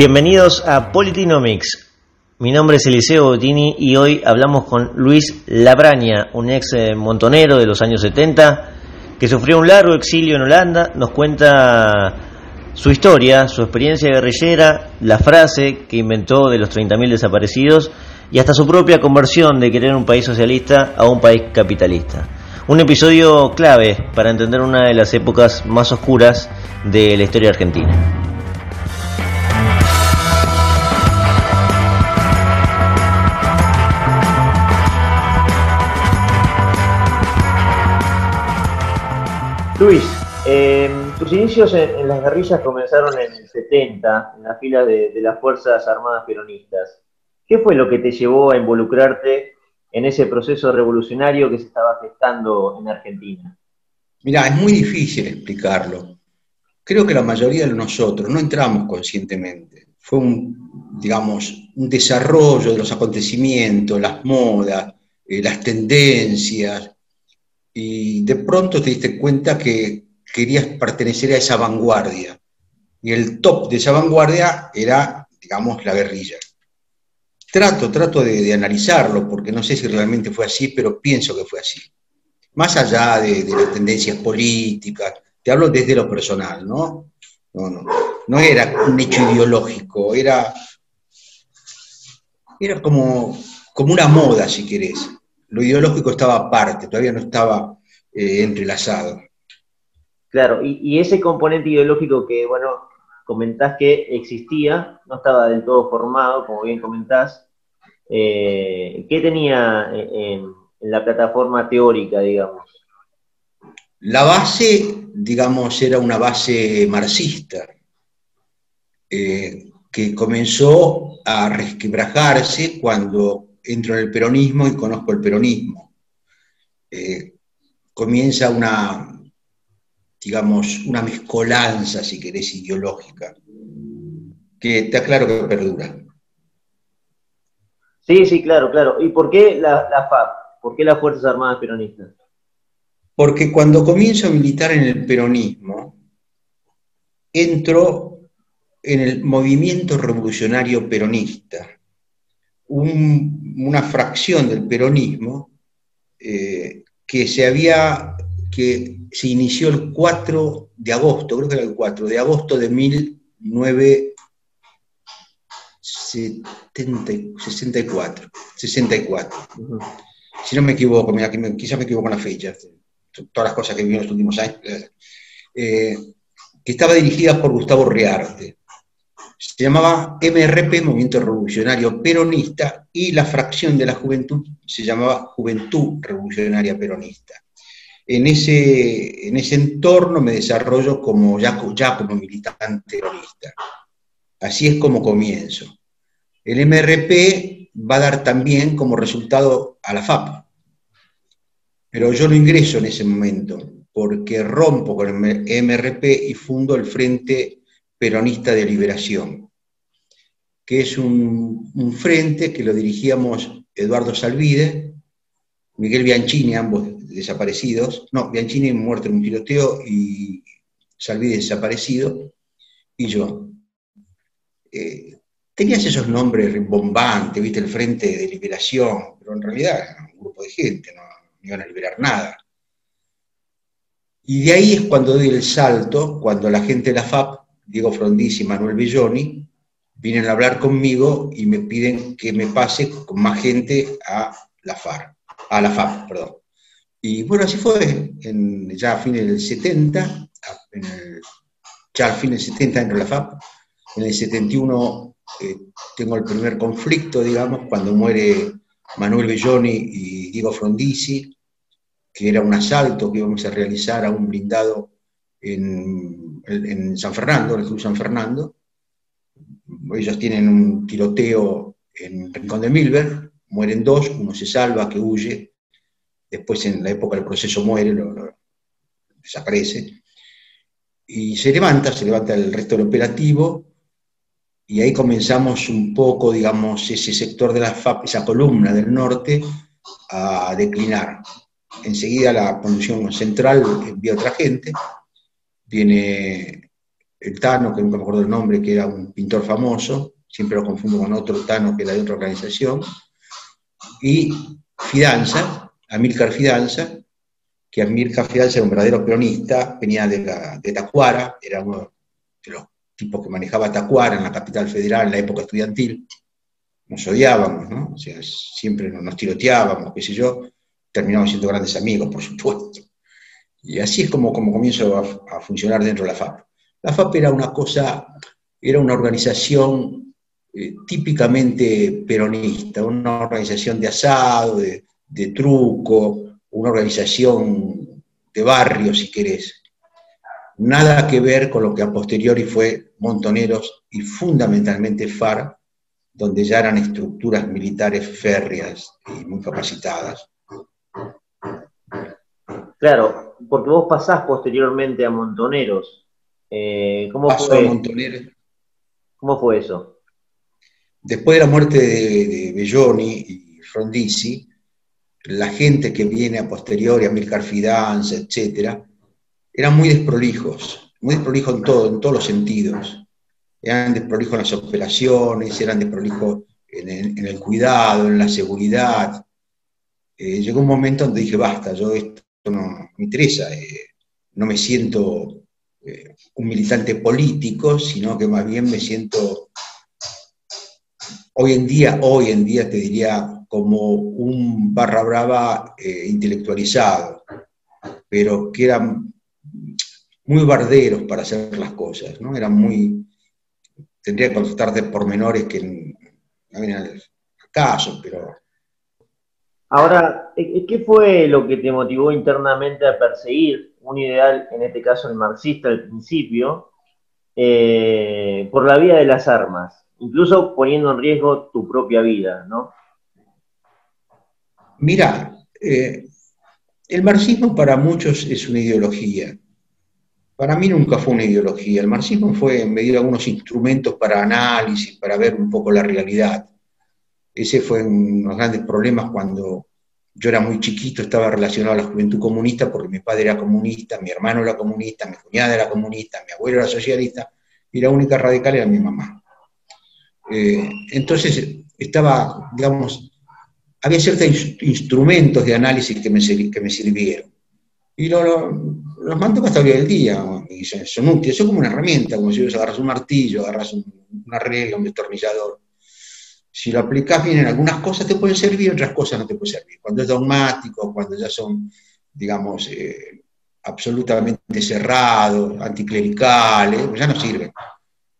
Bienvenidos a Politinomics. Mi nombre es Eliseo Bottini y hoy hablamos con Luis Labraña, un ex eh, montonero de los años 70 que sufrió un largo exilio en Holanda. Nos cuenta su historia, su experiencia guerrillera, la frase que inventó de los 30.000 desaparecidos y hasta su propia conversión de querer un país socialista a un país capitalista. Un episodio clave para entender una de las épocas más oscuras de la historia argentina. Luis, eh, tus inicios en, las guerrillas comenzaron en el 70, en la fila de, las Fuerzas Armadas Peronistas. ¿Qué fue lo que te llevó a involucrarte en ese proceso revolucionario que se estaba gestando en Argentina? Mira, es muy difícil explicarlo. Creo que la mayoría de nosotros no entramos conscientemente. Fue un, digamos, un desarrollo de los acontecimientos, las modas, eh, las tendencias, y de pronto te diste cuenta que querías pertenecer a esa vanguardia. Y el top de esa vanguardia era, digamos, la guerrilla. Trato, trato de, analizarlo, porque no sé si realmente fue así, pero pienso que fue así. Más allá de, las tendencias políticas, te hablo desde lo personal, ¿no? No, no, no era un hecho ideológico, era, era como, como una moda, si querés lo ideológico estaba aparte, todavía no estaba eh, entrelazado. Claro, y, ese componente ideológico que, bueno, comentás que existía, no estaba del todo formado, como bien comentás, eh, ¿qué tenía en, la plataforma teórica, digamos? La base, digamos, era una base marxista, eh, que comenzó a resquebrajarse cuando entro en el peronismo y conozco el peronismo. Eh, comienza una, digamos, una mezcolanza, si querés, ideológica, que te aclaro que perdura. Sí, sí, claro, claro. ¿Y por qué la, la FAP? ¿Por qué las Fuerzas Armadas Peronistas? Porque cuando comienzo a militar en el peronismo, entro en el movimiento revolucionario peronista, una fracción del peronismo eh, que se había, que se inició el 4 de agosto, creo que era el 4 de agosto de 1964, 64. Si no me equivoco, mira, quizás me equivoco con las fechas, todas las cosas que vivimos en los últimos años, eh, que estaba dirigida por Gustavo Rearte se llamaba MRP, Movimiento Revolucionario Peronista, y la fracción de la juventud se llamaba Juventud Revolucionaria Peronista. En ese, en ese entorno me desarrollo como, ya, ya como militante peronista. Así es como comienzo. El MRP va a dar también como resultado a la FAP, pero yo no ingreso en ese momento porque rompo con el MRP y fundo el Frente Peronista de Liberación, que es un, frente que lo dirigíamos Eduardo Salvide, Miguel Bianchini, ambos desaparecidos, no, Bianchini muerto en un tiroteo y Salvide desaparecido, y yo. Eh, tenías esos nombres rimbombantes, viste, el Frente de Liberación, pero en realidad era un grupo de gente, no, no iban a liberar nada. Y de ahí es cuando doy el salto, cuando la gente de la FAP Diego Frondizi y Manuel Belloni, vienen a hablar conmigo y me piden que me pase con más gente a la FAR, a la FAP, perdón. Y bueno, así fue, ya a fines del 70, ya al fin del 70 entro a la FAP, en el 71 eh, tengo el primer conflicto, digamos, cuando muere Manuel Belloni y Diego Frondizi, que era un asalto que íbamos a realizar a un blindado en, San Fernando, en el Club San Fernando. Ellos tienen un tiroteo en Rincón de Milver, mueren dos, uno se salva, que huye, después en la época del proceso muere, desaparece, y se levanta, se levanta el resto del operativo, y ahí comenzamos un poco, digamos, ese sector de la FAP, esa columna del norte, a declinar. Enseguida la conducción central envía otra gente, viene el Tano, que nunca me acuerdo el nombre, que era un pintor famoso, siempre lo confundo con otro Tano que era de otra organización, y Fidanza, Amílcar Fidanza, que Amílcar Fidanza era un verdadero peronista, venía de, la, de Tacuara, era uno de los tipos que manejaba Tacuara en la capital federal en la época estudiantil, nos odiábamos, ¿no? O sea, siempre nos tiroteábamos, qué sé yo, terminamos siendo grandes amigos, por supuesto. Y así es como, como comienzo a, funcionar dentro de la FAP. La FAP era una cosa, era una organización eh, típicamente peronista, una organización de asado, de, de truco, una organización de barrio, si querés. Nada que ver con lo que a posteriori fue Montoneros y fundamentalmente FAR, donde ya eran estructuras militares férreas y muy capacitadas. Claro, porque vos pasás posteriormente a Montoneros. Eh, ¿cómo, fue? Montoneros. ¿Cómo fue eso? Después de la muerte de, Belloni y Frondizi, la gente que viene a posteriori, a Milcar Fidanza, etcétera, eran muy desprolijos, muy desprolijos en todo, en todos los sentidos. Eran desprolijos en las operaciones, eran desprolijos en en el cuidado, en la seguridad, eh, llegó un momento donde dije, basta, yo esto no me interesa, eh, no me siento eh, un militante político, sino que más bien me siento, hoy en día, hoy en día te diría, como un barra brava intelectualizado, pero que eran muy barderos para hacer las cosas, ¿no? Eran muy, tendría que contestar de pormenores que no vienen al pero Ahora, eh, eh, ¿qué fue lo que te motivó internamente a perseguir un ideal, en este caso el marxista al principio, eh, por la vía de las armas, incluso poniendo en riesgo tu propia vida, ¿no? Mira, el marxismo para muchos es una ideología. Para mí nunca fue una ideología. El marxismo fue en medio de algunos instrumentos para análisis, para ver un poco la realidad. Ese fue uno de los grandes problemas cuando yo era muy chiquito, estaba relacionado a la juventud comunista porque mi padre era comunista, mi hermano era comunista, mi cuñada era comunista, mi abuelo era socialista y la única radical era mi mamá. Eh, entonces estaba, digamos, había ciertos instrumentos de análisis que me, sirvieron. Y lo, los mantengo hasta el día y son, útiles, son como una herramienta, como si agarras un martillo, agarras una regla, un destornillador si lo aplicas bien en algunas cosas te pueden servir, en otras cosas no te pueden servir. Cuando es dogmático, cuando ya son, digamos, eh, absolutamente cerrados, anticlericales, ya no sirven.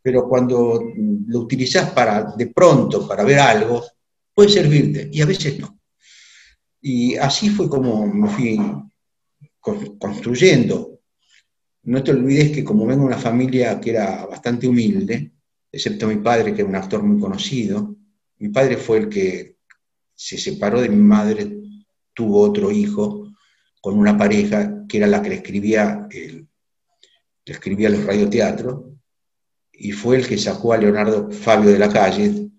Pero cuando lo utilizas para, de pronto, para ver algo, puede servirte, y a veces no. Y así fue como me fui construyendo. No te olvides que como vengo de una familia que era bastante humilde, excepto mi padre, que era un actor muy conocido, mi padre fue el que se separó de mi madre, tuvo otro hijo con una pareja que era la que le escribía, le escribía los radioteatros, y fue el que sacó a Leonardo Fabio de la calle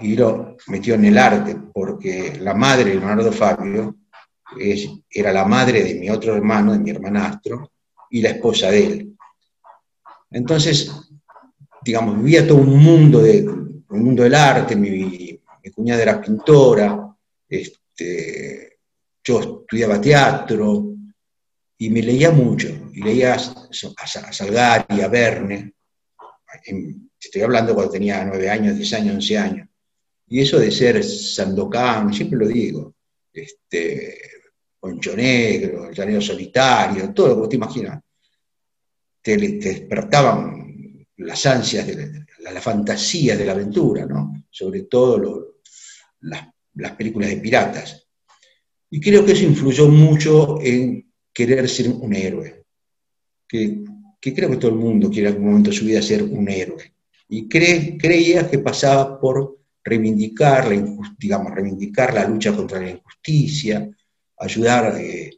y lo metió en el arte, porque la madre de Leonardo Fabio era la madre de mi otro hermano, de mi hermanastro, y la esposa de él. Entonces, digamos, vivía todo un mundo de, el mundo del arte, mi, cuñada era pintora, este, yo estudiaba teatro y me leía mucho, y leía a, Salgari, a Verne, estoy hablando cuando tenía nueve años, diez años, once años, y eso de ser Sandokan, siempre lo digo, este, Poncho Negro, el solitario, todo lo que te imaginas, te, despertaban las ansias de, la, fantasía de la aventura, ¿no? sobre todo las, películas de piratas. Y creo que eso influyó mucho en querer ser un héroe, que, creo que todo el mundo quiere en algún momento de su vida ser un héroe. Y creía que pasaba por reivindicar la, digamos, reivindicar la lucha contra la injusticia, ayudar eh,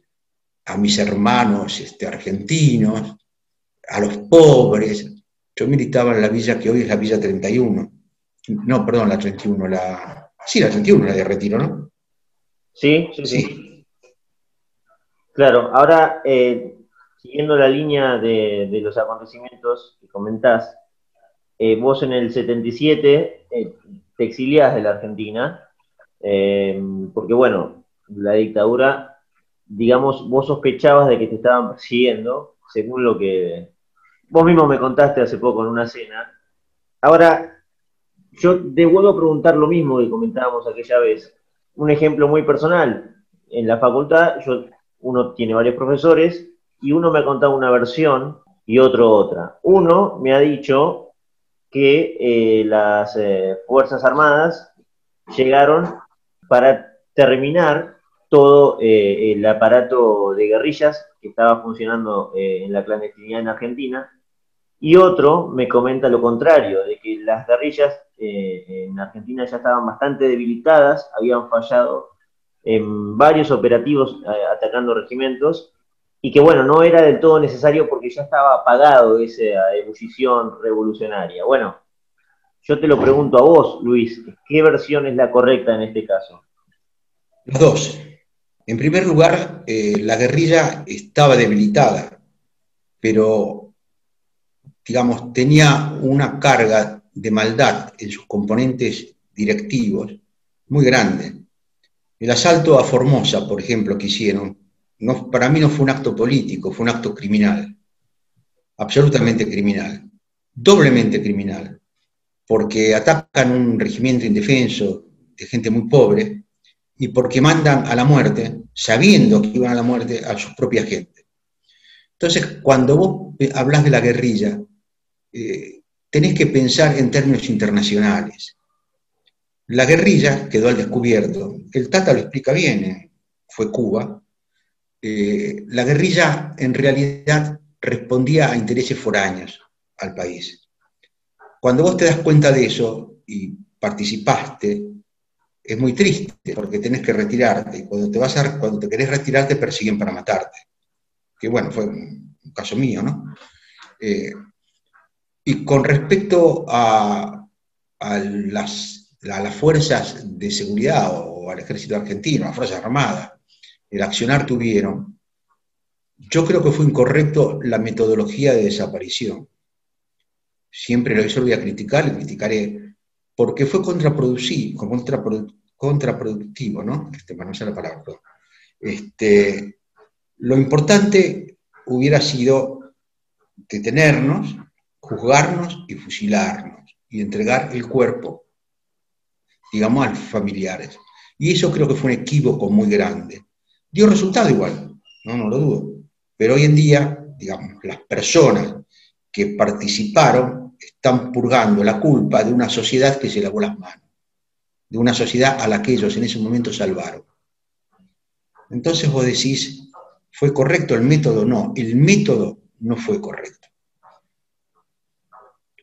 a mis hermanos este, argentinos, a los pobres, yo militaba en la villa que hoy es la Villa 31. No, perdón, la 31, la... Sí, la 31, la de Retiro, ¿no? Sí, sí, sí. Claro, ahora, eh, siguiendo la línea de, los acontecimientos que comentás, eh, vos en el 77 eh, te exiliás de la Argentina, eh, porque bueno, la dictadura, digamos, vos sospechabas de que te estaban persiguiendo, según lo que vos mismo me contaste hace poco en una cena. Ahora, yo te vuelvo a preguntar lo mismo que comentábamos aquella vez. Un ejemplo muy personal. En la facultad, yo, uno tiene varios profesores y uno me ha contado una versión y otro otra. Uno me ha dicho que eh, las eh, Fuerzas Armadas llegaron para terminar todo eh, el aparato de guerrillas que estaba funcionando en la clandestinidad en Argentina. Y otro me comenta lo contrario, de que las guerrillas en Argentina ya estaban bastante debilitadas, habían fallado en varios operativos atacando regimientos y que bueno, no era del todo necesario porque ya estaba apagado esa ebullición revolucionaria. Bueno, yo te lo pregunto a vos, Luis, ¿qué versión es la correcta en este caso? Las dos. En primer lugar, eh, la guerrilla estaba debilitada, pero, digamos, tenía una carga de maldad en sus componentes directivos muy grande. El asalto a Formosa, por ejemplo, que hicieron, para mí no fue un acto político, fue un acto criminal, absolutamente criminal, doblemente criminal, porque atacan un regimiento indefenso de gente muy pobre y porque mandan a la muerte, sabiendo que iban a la muerte, a su propia gente. Entonces, cuando vos hablas de la guerrilla, eh, tenés que pensar en términos internacionales. La guerrilla quedó al descubierto, el Tata lo explica bien, eh, fue Cuba, eh, la guerrilla en realidad respondía a intereses foráneos al país. Cuando vos te das cuenta de eso y participaste, es muy triste porque tenés que retirarte y cuando te, vas a, cuando te querés retirar te persiguen para matarte. Que bueno, fue un, caso mío, ¿no? Eh, y con respecto a, las, a, las, fuerzas de seguridad o al ejército argentino, a las Fuerzas Armadas, el accionar tuvieron, yo creo que fue incorrecto la metodología de desaparición. Siempre lo eso lo voy a criticar, lo criticaré, porque fue contraproductivo, contraproductivo ¿no? Este, no sé la palabra, Este, lo importante hubiera sido detenernos, juzgarnos y fusilarnos y entregar el cuerpo, digamos, a los familiares. Y eso creo que fue un equívoco muy grande dio resultado igual, no, no lo dudo. Pero hoy en día, digamos, las personas que participaron están purgando la culpa de una sociedad que se lavó las manos, de una sociedad a la que ellos en ese momento salvaron. Entonces vos decís, ¿fue correcto el método? No, el método no fue correcto.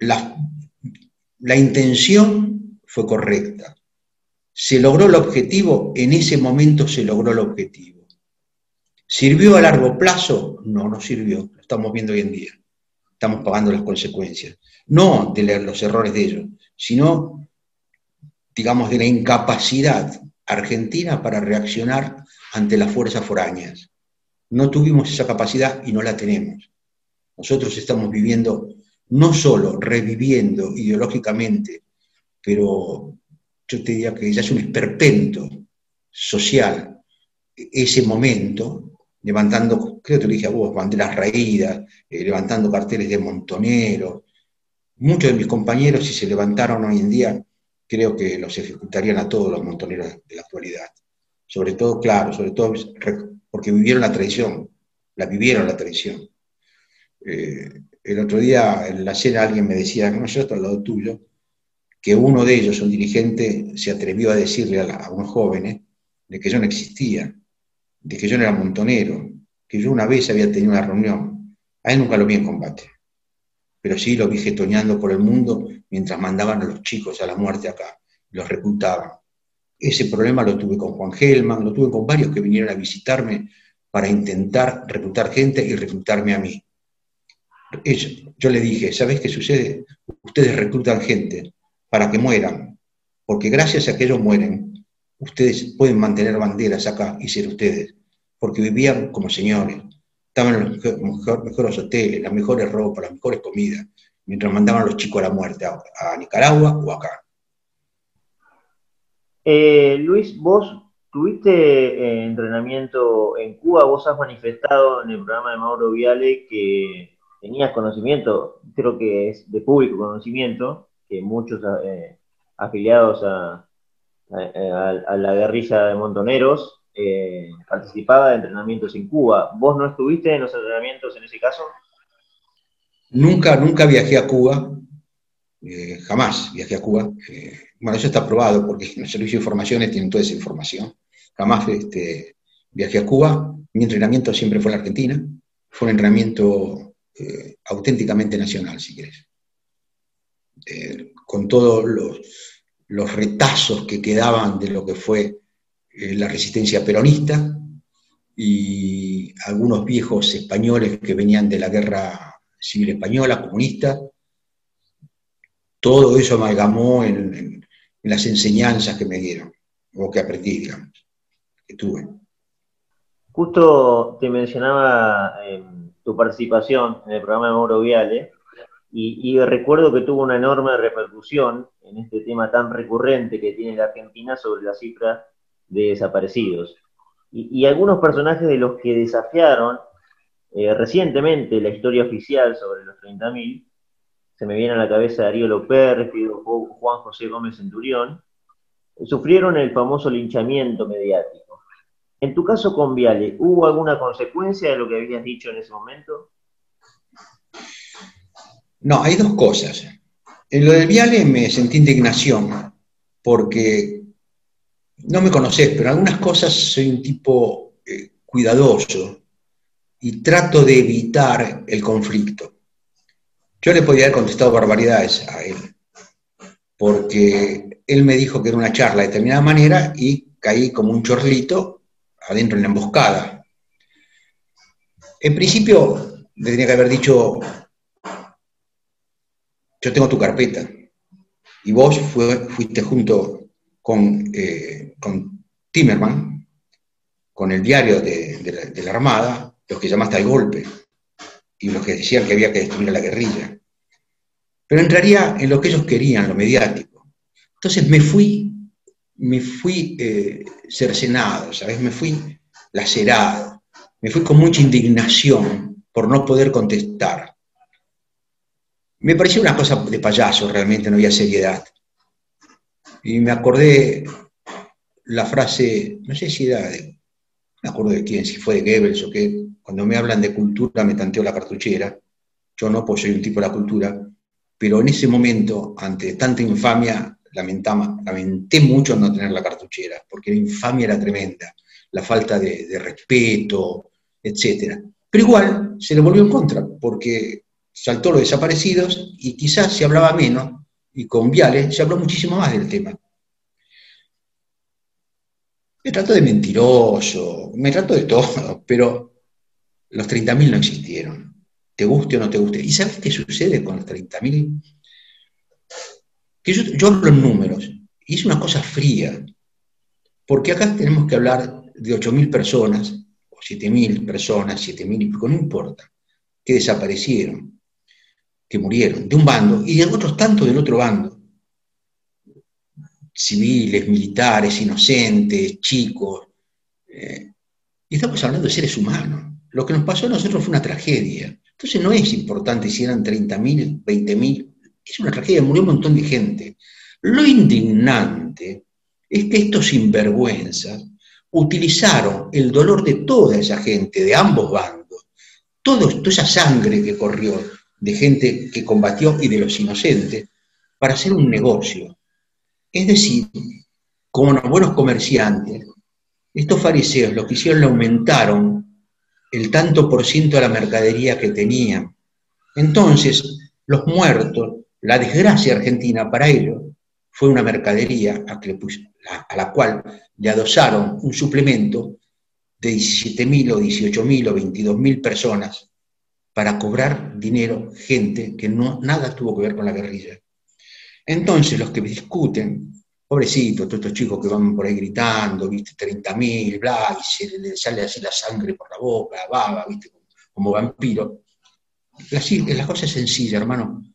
La, la intención fue correcta. ¿Se logró el objetivo? En ese momento se logró el objetivo. ¿Sirvió a largo plazo? No, no sirvió. Lo estamos viendo hoy en día. Estamos pagando las consecuencias. No de los errores de ellos, sino, digamos, de la incapacidad argentina para reaccionar ante las fuerzas foráneas. No tuvimos esa capacidad y no la tenemos. Nosotros estamos viviendo, no solo reviviendo ideológicamente, pero yo te diría que ya es un esperpento social ese momento levantando, creo que te lo dije a vos, banderas raídas, eh, levantando carteles de montonero. Muchos de mis compañeros, si se levantaron hoy en día, creo que los ejecutarían a todos los montoneros de la actualidad. Sobre todo, claro, sobre todo porque vivieron la traición, la vivieron la traición. Eh, el otro día en la cena alguien me decía, no, yo estoy al lado tuyo, que uno de ellos, un dirigente, se atrevió a decirle a, a unos jóvenes de que yo no existía de que yo no era montonero, que yo una vez había tenido una reunión. A él nunca lo vi en combate, pero sí lo vi getoneando por el mundo mientras mandaban a los chicos a la muerte acá, los reclutaban. Ese problema lo tuve con Juan Gelman, lo tuve con varios que vinieron a visitarme para intentar reclutar gente y reclutarme a mí. Yo le dije, ¿sabes qué sucede? Ustedes reclutan gente para que mueran, porque gracias a que ellos mueren, ustedes pueden mantener banderas acá y ser ustedes, porque vivían como señores, estaban en los mejores hoteles, las mejores ropas, las mejores comidas, mientras mandaban a los chicos a la muerte a, Nicaragua o acá. Eh, Luis, vos tuviste eh, entrenamiento en Cuba, vos has manifestado en el programa de Mauro Viale que tenías conocimiento, creo que es de público conocimiento, que muchos eh, afiliados a, la guerrilla de montoneros eh, participaba de entrenamientos en Cuba. ¿Vos no estuviste en los entrenamientos en ese caso? Nunca, nunca viajé a Cuba, eh, jamás viajé a Cuba. bueno, eso está probado porque los servicios de informaciones tienen toda esa información. Jamás este, viajé a Cuba. Mi entrenamiento siempre fue en la Argentina. Fue un entrenamiento eh, auténticamente nacional, si quieres. Eh, con todos los, retazos que quedaban de lo que fue eh, la resistencia peronista y algunos viejos españoles que venían de la guerra civil española, comunista. Todo eso amalgamó en, en las enseñanzas que me dieron, o que aprendí, digamos, que tuve. Justo te mencionaba tu participación en el programa de Mauro Viale, y, recuerdo que tuvo una enorme repercusión en este tema tan recurrente que tiene la Argentina sobre la cifra de desaparecidos. Y, algunos personajes de los que desafiaron eh, recientemente la historia oficial sobre los 30.000, se me viene a la cabeza Darío López, Juan José Gómez Centurión, sufrieron el famoso linchamiento mediático. En tu caso con Viale, ¿hubo alguna consecuencia de lo que habías dicho en ese momento? No, hay dos cosas. En lo del Viale me sentí indignación, porque no me conoces, pero en algunas cosas soy un tipo eh, cuidadoso y trato de evitar el conflicto. Yo le podría haber contestado barbaridades a él, porque él me dijo que era una charla de determinada manera y caí como un chorlito adentro en la emboscada. En principio, le tenía que haber dicho, yo tengo tu carpeta, y vos fuiste junto con, eh, con Timerman, con el diario de, la, Armada, los que llamaste al golpe, y los que decían que había que destruir la guerrilla. Pero entraría en lo que ellos querían, lo mediático. Entonces me fui me fui eh, cercenado, ¿sabes? Me fui lacerado, me fui con mucha indignación por no poder contestar. Me pareció una cosa de payaso, realmente no había seriedad. Y me acordé la frase, no sé si era de, me acuerdo de quién, si fue de Goebbels o qué, cuando me hablan de cultura me tanteo la cartuchera. Yo no, pues soy un tipo de la cultura, pero en ese momento, ante tanta infamia, lamenté mucho no tener la cartuchera, porque la infamia era tremenda, la falta de, respeto, etc. Pero igual se le volvió en contra, porque saltó los desaparecidos y quizás se hablaba menos, y con Viales se habló muchísimo más del tema. Me trato de mentiroso, me trato de todo, pero los 30.000 no existieron. Te guste o no te guste. ¿Y sabes qué sucede con los 30.000? Yo, hablo en números, y es una cosa fría, porque acá tenemos que hablar de 8.000 personas, o 7.000 personas, 7.000 y no importa, que desaparecieron, que murieron, de un bando, y de otros tantos del otro bando, civiles, militares, inocentes, chicos, eh, y estamos hablando de seres humanos. Lo que nos pasó a nosotros fue una tragedia. Entonces no es importante si eran 30.000, 20.000, es una tragedia, murió un montón de gente. Lo indignante es que estos sinvergüenzas utilizaron el dolor de toda esa gente, de ambos bandos, toda esa sangre que corrió de gente que combatió y de los inocentes, para hacer un negocio. Es decir, como los buenos comerciantes, estos fariseos lo que hicieron le aumentaron el tanto por ciento de la mercadería que tenían. Entonces, los muertos la desgracia argentina para ellos fue una mercadería a, la cual le adosaron un suplemento de 17.000 o 18.000 o 22.000 personas para cobrar dinero gente que no, nada tuvo que ver con la guerrilla. Entonces los que discuten, pobrecitos, todos estos chicos que van por ahí gritando, viste, 30.000, bla, y se le sale así la sangre por la boca, la baba, viste, como vampiro. La, la cosa es sencilla, hermano.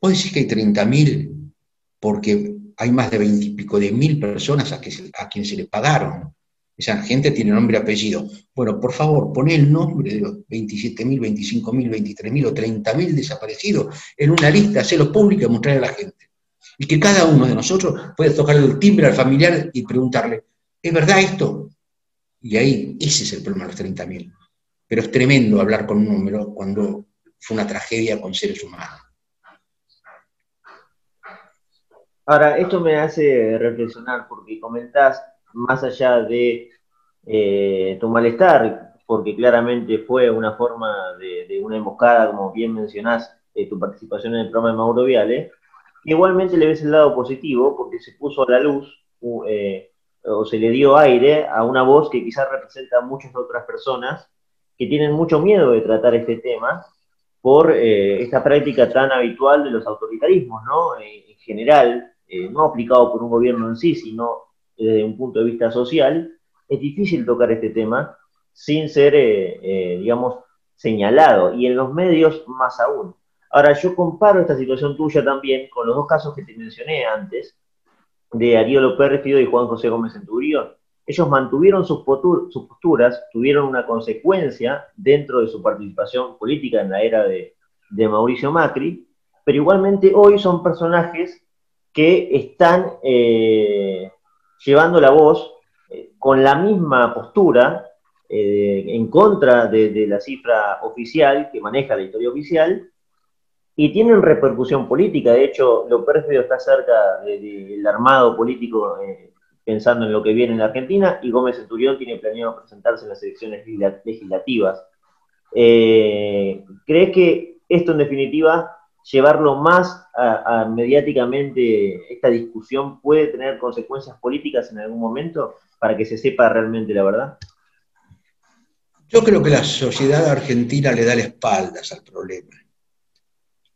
Vos decís que hay 30.000 porque hay más de 20 y pico de mil personas a, que, a quienes se le pagaron. Esa gente tiene nombre y apellido. Bueno, por favor, poné el nombre de los 27.000, 25.000, 23.000 o 30.000 desaparecidos en una lista, hacerlo público y mostrarle a la gente. Y que cada uno de nosotros pueda tocar el timbre al familiar y preguntarle, ¿es verdad esto? Y ahí, ese es el problema de los 30.000. Pero es tremendo hablar con un número cuando fue una tragedia con seres humanos. Ahora, esto me hace reflexionar porque comentás más allá de eh, tu malestar, porque claramente fue una forma de, una emboscada, como bien mencionás, eh, tu participación en el programa de Mauro Viale, igualmente le ves el lado positivo porque se puso a la luz eh, o se le dio aire a una voz que quizás representa a muchas otras personas que tienen mucho miedo de tratar este tema por esta práctica tan habitual de los autoritarismos, ¿no? en general, no aplicado por un gobierno en sí, sino desde un punto de vista social, es difícil tocar este tema sin ser, eh, eh, digamos, señalado, y en los medios más aún. Ahora, yo comparo esta situación tuya también con los dos casos que te mencioné antes, de Ariel López y Juan José Gómez Centurión. Ellos mantuvieron sus, sus posturas, tuvieron una consecuencia dentro de su participación política en la era de, Mauricio Macri, pero igualmente hoy son personajes que están eh, llevando la voz eh, con la misma postura eh, en contra de, la cifra oficial que maneja la historia oficial y tienen repercusión política. De hecho, lo Pérfido está cerca del armado político pensando en lo que viene en la Argentina y Gómez Centurión tiene planeado presentarse en las elecciones legislativas. ¿Crees que esto en definitiva llevarlo más a, mediáticamente esta discusión puede tener consecuencias políticas en algún momento para que se sepa realmente la verdad? Yo creo que la sociedad argentina le da la espaldas al problema.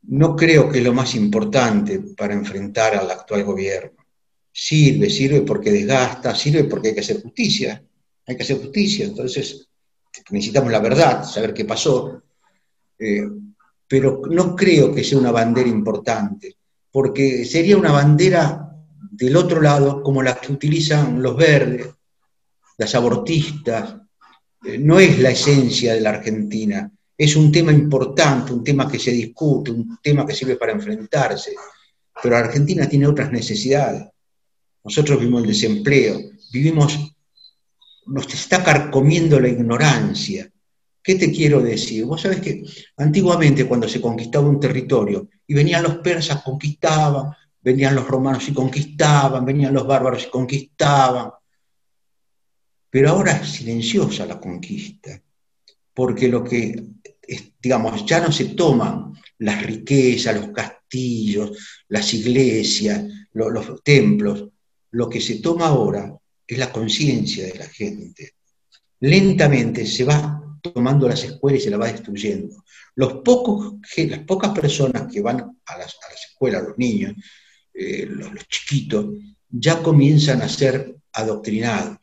No creo que es lo más importante para enfrentar al actual gobierno. Sirve, sirve porque desgasta, sirve porque hay que hacer justicia. Hay que hacer justicia, entonces necesitamos la verdad, saber qué pasó. Eh, pero no creo que sea una bandera importante, porque sería una bandera del otro lado como la que utilizan los verdes, las abortistas. Eh, no es la esencia de la Argentina, es un tema importante, un tema que se discute, un tema que sirve para enfrentarse, pero la Argentina tiene otras necesidades. Nosotros vivimos el desempleo, vivimos, nos está carcomiendo la ignorancia, ¿Qué te quiero decir? Vos sabés que antiguamente cuando se conquistaba un territorio y venían los persas, conquistaban, venían los romanos y conquistaban, venían los bárbaros y conquistaban. Pero ahora es silenciosa la conquista, porque lo que, digamos, ya no se toman las riquezas, los castillos, las iglesias, los, los templos, lo que se toma ahora es la conciencia de la gente. Lentamente se va tomando las escuelas y se la va destruyendo. Los pocos, las pocas personas que van a las, escuelas, los niños, eh, los, chiquitos, ya comienzan a ser adoctrinados.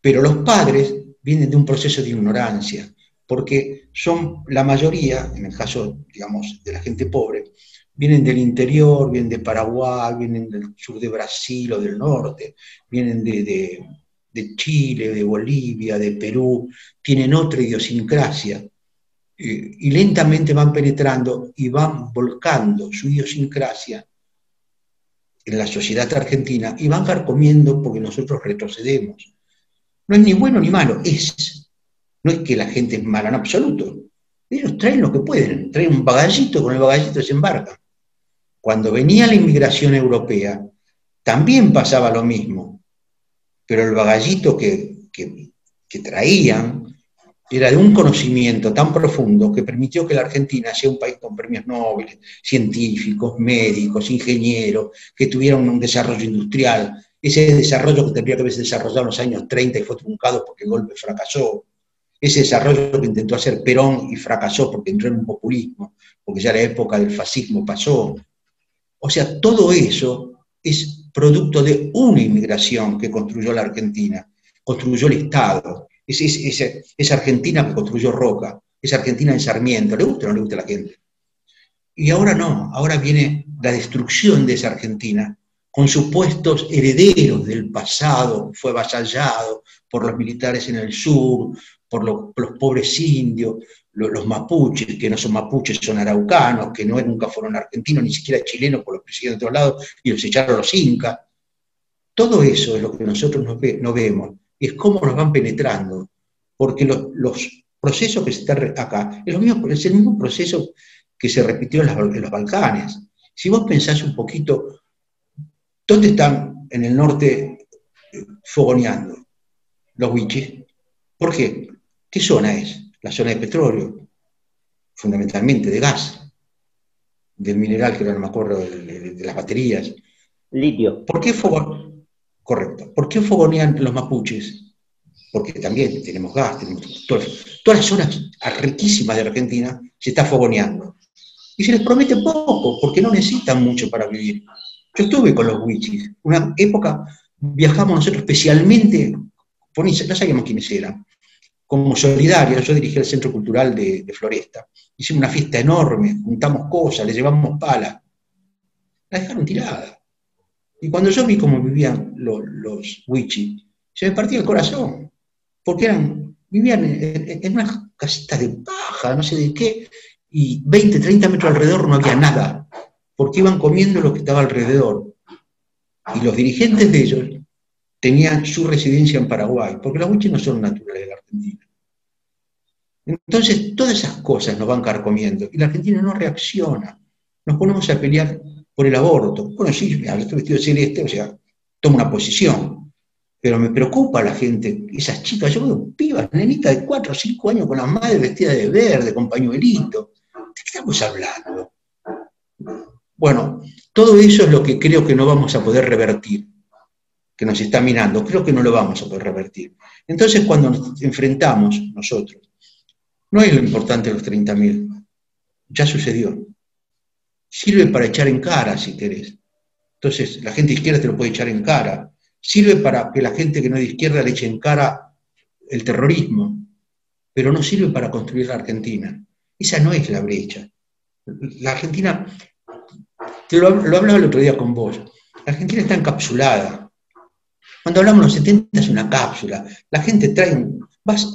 Pero los padres vienen de un proceso de ignorancia, porque son la mayoría, en el caso, digamos, de la gente pobre, vienen del interior, vienen de Paraguay, vienen del sur de Brasil o del norte, vienen de de Chile, de Bolivia, de Perú, tienen otra idiosincrasia eh, y lentamente van penetrando y van volcando su idiosincrasia en la sociedad argentina y van carcomiendo porque nosotros retrocedemos. No es ni bueno ni malo, es. No es que la gente es mala en absoluto. Ellos traen lo que pueden, traen un bagallito, con el bagallito se embarcan. Cuando venía la inmigración europea, también pasaba lo mismo pero el bagallito que, traían era de un conocimiento tan profundo que permitió que la Argentina sea un país con premios Nobel, científicos, médicos, ingenieros, que tuvieran un desarrollo industrial, ese desarrollo que tendría que haberse desarrollado en los años 30 y fue truncado porque el golpe fracasó, ese desarrollo que intentó hacer Perón y fracasó porque entró en un populismo, porque ya la época del fascismo pasó. O sea, todo eso es producto de una inmigración que construyó la Argentina, construyó el Estado. Es, Argentina que construyó Roca, esa Argentina de Sarmiento, ¿le gusta o no le gusta a la gente? Y ahora no, ahora viene la destrucción de esa Argentina, con supuestos herederos del pasado, fue avasallado por los militares en el sur, por los, pobres indios, los, mapuches, que no son mapuches, son araucanos, que no nunca fueron argentinos, ni siquiera chilenos por los presidentes de otros lados, y los echaron los incas. Todo eso es lo que nosotros no, vemos, y es cómo nos van penetrando, porque los, procesos que se están acá, es, lo es el mismo proceso que se repitió en, los Balcanes. Si vos pensás un poquito, ¿dónde están en el norte eh, fogoneando los wichis? ¿Por qué? ¿Qué zona es? La zona de petróleo, fundamentalmente de gas, del mineral, que no me acuerdo, de, las baterías. Litio. ¿Por qué fogonean? Correcto. ¿Por qué fogonean los mapuches? Porque también tenemos gas, tenemos todas, todas las zonas riquísimas de Argentina se está fogoneando. Y se les promete poco, porque no necesitan mucho para vivir. Yo estuve con los wichis. Una época viajamos nosotros especialmente, no sabíamos quiénes eran, como solidarios. Yo dirigí el Centro Cultural de, Floresta. Hicimos una fiesta enorme, juntamos cosas, le llevamos pala. La dejaron tirada. Y cuando yo vi cómo vivían los, los se me partía el corazón. Porque eran, vivían en, en unas casitas de paja, no sé de qué, y 20, 30 metros alrededor no había nada, porque iban comiendo lo que estaba alrededor. Y los dirigentes de ellos tenían su residencia en Paraguay, porque los huiches no son naturales de la Argentina. Entonces, todas esas cosas nos van carcomiendo y la Argentina no reacciona. Nos ponemos a pelear por el aborto. Bueno, sí, estoy vestido de celeste, o sea, tomo una posición. Pero me preocupa la gente, esas chicas, yo veo pibas, nenitas de 4 o 5 años con las madres vestidas de verde, con pañuelito. ¿De qué estamos hablando? Bueno, todo eso es lo que creo que no vamos a poder revertir, que nos está mirando, creo que no lo vamos a poder revertir. Entonces, cuando nos enfrentamos nosotros, no es lo importante los 30.000, ya sucedió. Sirve para echar en cara, si querés. Entonces, la gente izquierda te lo puede echar en cara. Sirve para que la gente que no es de izquierda le eche en cara el terrorismo, pero no sirve para construir la Argentina. Esa no es la brecha. La Argentina, te lo, hablaba el otro día con vos, la Argentina está encapsulada. Cuando hablamos de los 70 es una cápsula. La gente trae, vas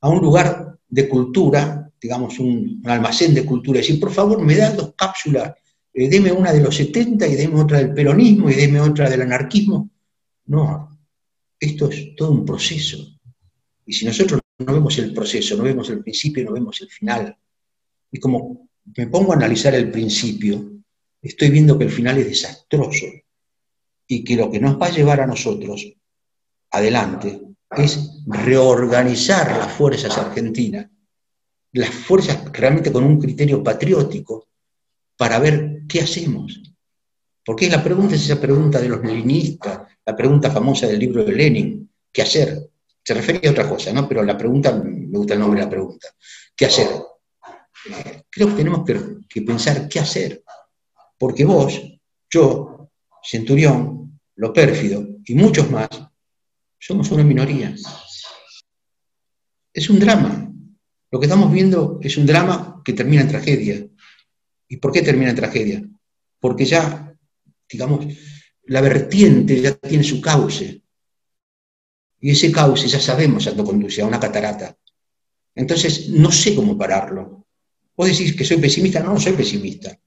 a, un lugar de cultura, digamos un, almacén de cultura, y decir, por favor, me da dos cápsulas, eh, deme una de los 70 y deme otra del peronismo y deme otra del anarquismo. No, esto es todo un proceso. Y si nosotros no vemos el proceso, no vemos el principio, no vemos el final, y como me pongo a analizar el principio, estoy viendo que el final es desastroso y que lo que nos va a llevar a nosotros adelante es reorganizar las fuerzas argentinas, las fuerzas realmente con un criterio patriótico, para ver qué hacemos. Porque la pregunta es esa pregunta de los leninistas, la pregunta famosa del libro de Lenin, ¿qué hacer? Se refiere a otra cosa, ¿no? Pero la pregunta, me gusta el nombre de la pregunta, ¿qué hacer? creo que tenemos que, pensar qué hacer. Porque vos, yo, Centurión, lo pérfido y muchos más, somos una minoría. Es un drama. Lo que estamos viendo es un drama que termina en tragedia. ¿Y por qué termina en tragedia? Porque ya, digamos, la vertiente ya tiene su cauce. Y ese cauce ya sabemos a conduce, a una catarata. Entonces, no sé cómo pararlo. Vos decís que soy pesimista, no, no soy pesimista,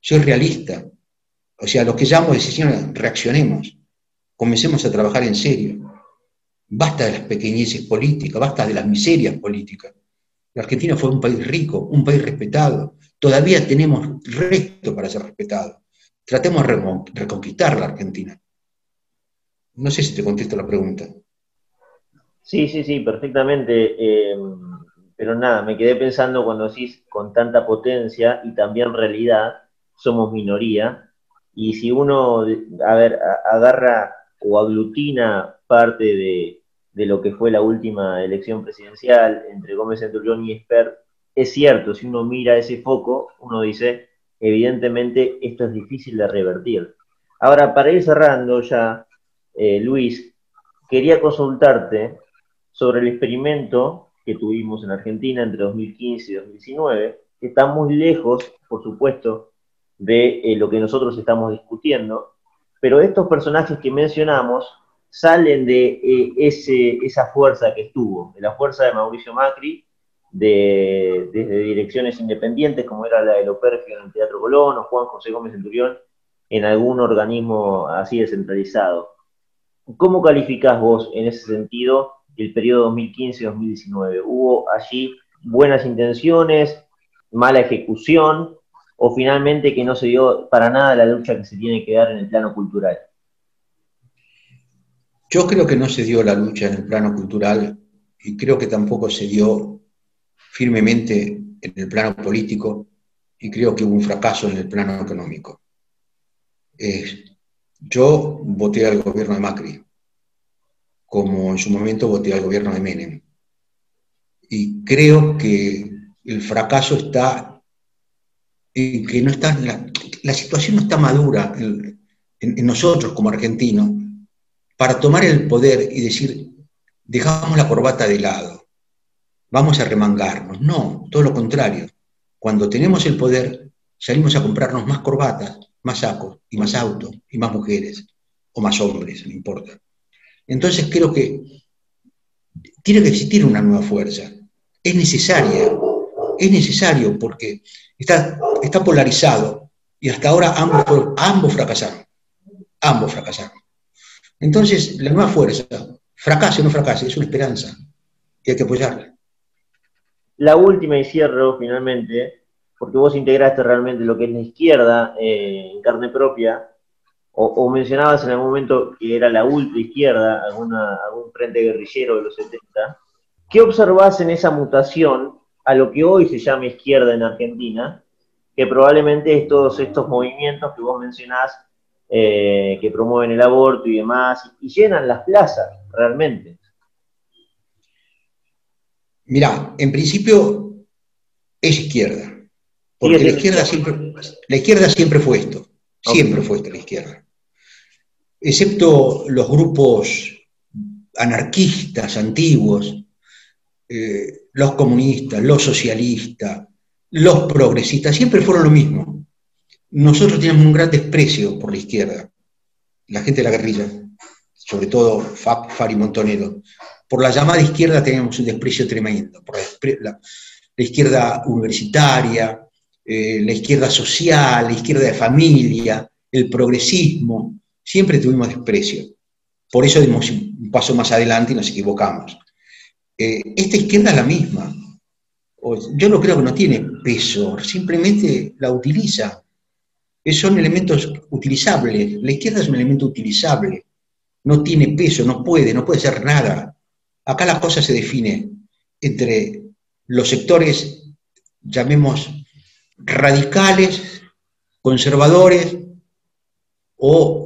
soy realista. O sea, lo que llamo decisión, reaccionemos, comencemos a trabajar en serio. Basta de las pequeñeces políticas, basta de las miserias políticas. La Argentina fue un país rico, un país respetado. Todavía tenemos resto para ser respetados. Tratemos de reconquistar la Argentina. No sé si te contesto la pregunta. Sí, sí, sí, perfectamente. Eh, pero nada, me quedé pensando cuando decís con tanta potencia y también realidad, somos minoría, y si uno, a ver, agarra o aglutina parte de, lo que fue la última elección presidencial entre Gómez Centurión y Esper, es cierto, si uno mira ese foco, uno dice, evidentemente esto es difícil de revertir. Ahora, para ir cerrando ya, eh, Luis, quería consultarte sobre el experimento que tuvimos en Argentina entre 2015 y 2019, que está muy lejos, por supuesto, de eh, lo que nosotros estamos discutiendo, pero estos personajes que mencionamos salen de eh, ese, esa fuerza que estuvo, de la fuerza de Mauricio Macri, de, desde direcciones independientes como era la de Loperfio en el Teatro Colón o Juan José Gómez Centurión en algún organismo así descentralizado. ¿Cómo calificás vos en ese sentido el periodo 2015-2019? ¿Hubo allí buenas intenciones, mala ejecución o finalmente que no se dio para nada la lucha que se tiene que dar en el plano cultural? Yo creo que no se dio la lucha en el plano cultural y creo que tampoco se dio firmemente en el plano político y creo que hubo un fracaso en el plano económico. yo voté al gobierno de Macri, como en su momento voté al gobierno de Menem. Y creo que el fracaso está en que no está, la, situación no está madura en, nosotros como argentinos para tomar el poder y decir, dejamos la corbata de lado, vamos a remangarnos. No, todo lo contrario. Cuando tenemos el poder, salimos a comprarnos más corbatas, más sacos, y más autos, y más mujeres, o más hombres, no importa. Entonces creo que tiene que existir una nueva fuerza. Es necesaria, es necesario porque está, polarizado y hasta ahora ambos, ambos fracasaron. Ambos fracasaron. Entonces, la nueva fuerza, fracase o no fracase, es una esperanza y hay que apoyarla. La última y cierro finalmente, porque vos integraste realmente lo que es la izquierda eh, en carne propia, o, mencionabas en algún momento que era la ultra izquierda, algún frente guerrillero de los 70. ¿Qué observás en esa mutación a lo que hoy se llama izquierda en Argentina, que probablemente es todos estos movimientos que vos mencionás, eh, que promueven el aborto y demás, y llenan las plazas realmente? Mirá, en principio es izquierda, porque la izquierda, siempre, la izquierda siempre fue esto, siempre fue esto la izquierda. Excepto los grupos anarquistas antiguos, eh, los comunistas, los socialistas, los progresistas, siempre fueron lo mismo. Nosotros teníamos un gran desprecio por la izquierda, la gente de la guerrilla, sobre todo Fari Montonero. Por la llamada izquierda teníamos un desprecio tremendo, la, izquierda universitaria, eh, la izquierda social, la izquierda de familia, el progresismo siempre tuvimos desprecio. Por eso dimos un paso más adelante y nos equivocamos. Eh, esta izquierda es la misma. Yo no creo que no tiene peso, simplemente la utiliza. Son elementos utilizables. La izquierda es un elemento utilizable. No tiene peso, no puede, no puede ser nada. Acá la cosa se define entre los sectores, llamemos, radicales, conservadores o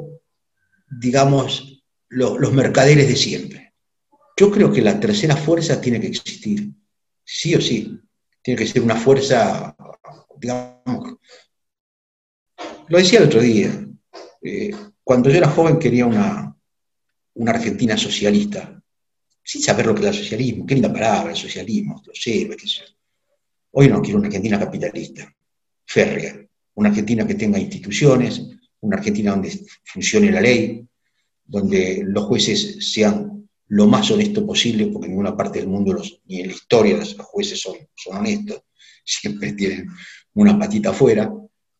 digamos, los mercaderes de siempre. Yo creo que la tercera fuerza tiene que existir, sí o sí. Tiene que ser una fuerza, digamos, lo decía el otro día, eh, cuando yo era joven quería una, Argentina socialista, sin saber lo que era el socialismo, qué linda palabra, el socialismo, los héroes, qué sé Hoy no, quiero una Argentina capitalista, férrea, una Argentina que tenga instituciones, una Argentina donde funcione la ley, donde los jueces sean lo más honestos posible, porque en ninguna parte del mundo, los, ni en la historia, los, jueces son, son, honestos, siempre tienen una patita afuera,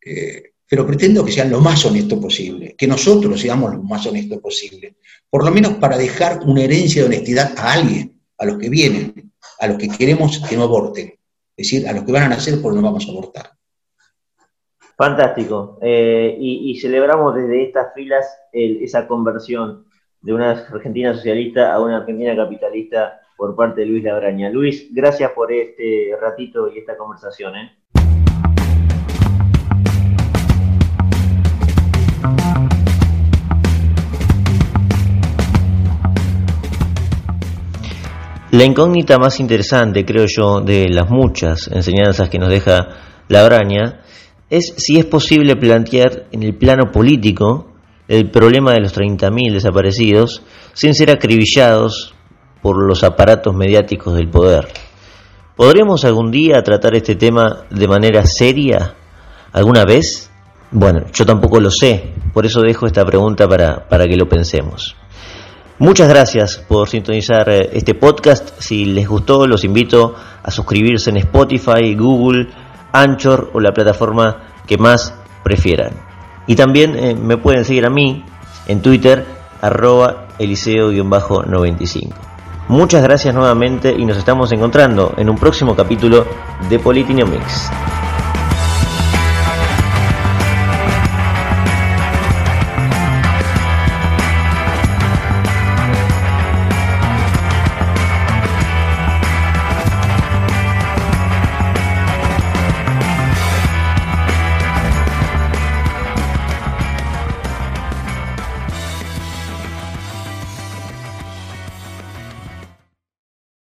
eh, pero pretendo que sean lo más honestos posible, que nosotros seamos lo más honestos posible, por lo menos para dejar una herencia de honestidad a alguien, a los que vienen, a los que queremos que no aborten, es decir, a los que van a nacer porque no vamos a abortar. Fantástico. Eh, y, celebramos desde estas filas esa conversión de una Argentina socialista a una Argentina capitalista por parte de Luis Labraña. Luis, gracias por este ratito y esta conversación. ¿eh? La incógnita más interesante, creo yo, de las muchas enseñanzas que nos deja Labraña es si es posible plantear en el plano político el problema de los 30.000 desaparecidos sin ser acribillados por los aparatos mediáticos del poder. ¿Podremos algún día tratar este tema de manera seria? ¿Alguna vez? Bueno, yo tampoco lo sé, por eso dejo esta pregunta para, para que lo pensemos. Muchas gracias por sintonizar eh, este podcast. Si les gustó, los invito a suscribirse en Spotify, Google, Anchor o la plataforma que más prefieran. Y también eh, me pueden seguir a mí en Twitter, arroba eliseo-95. Muchas gracias nuevamente y nos estamos encontrando en un próximo capítulo de Politinomics.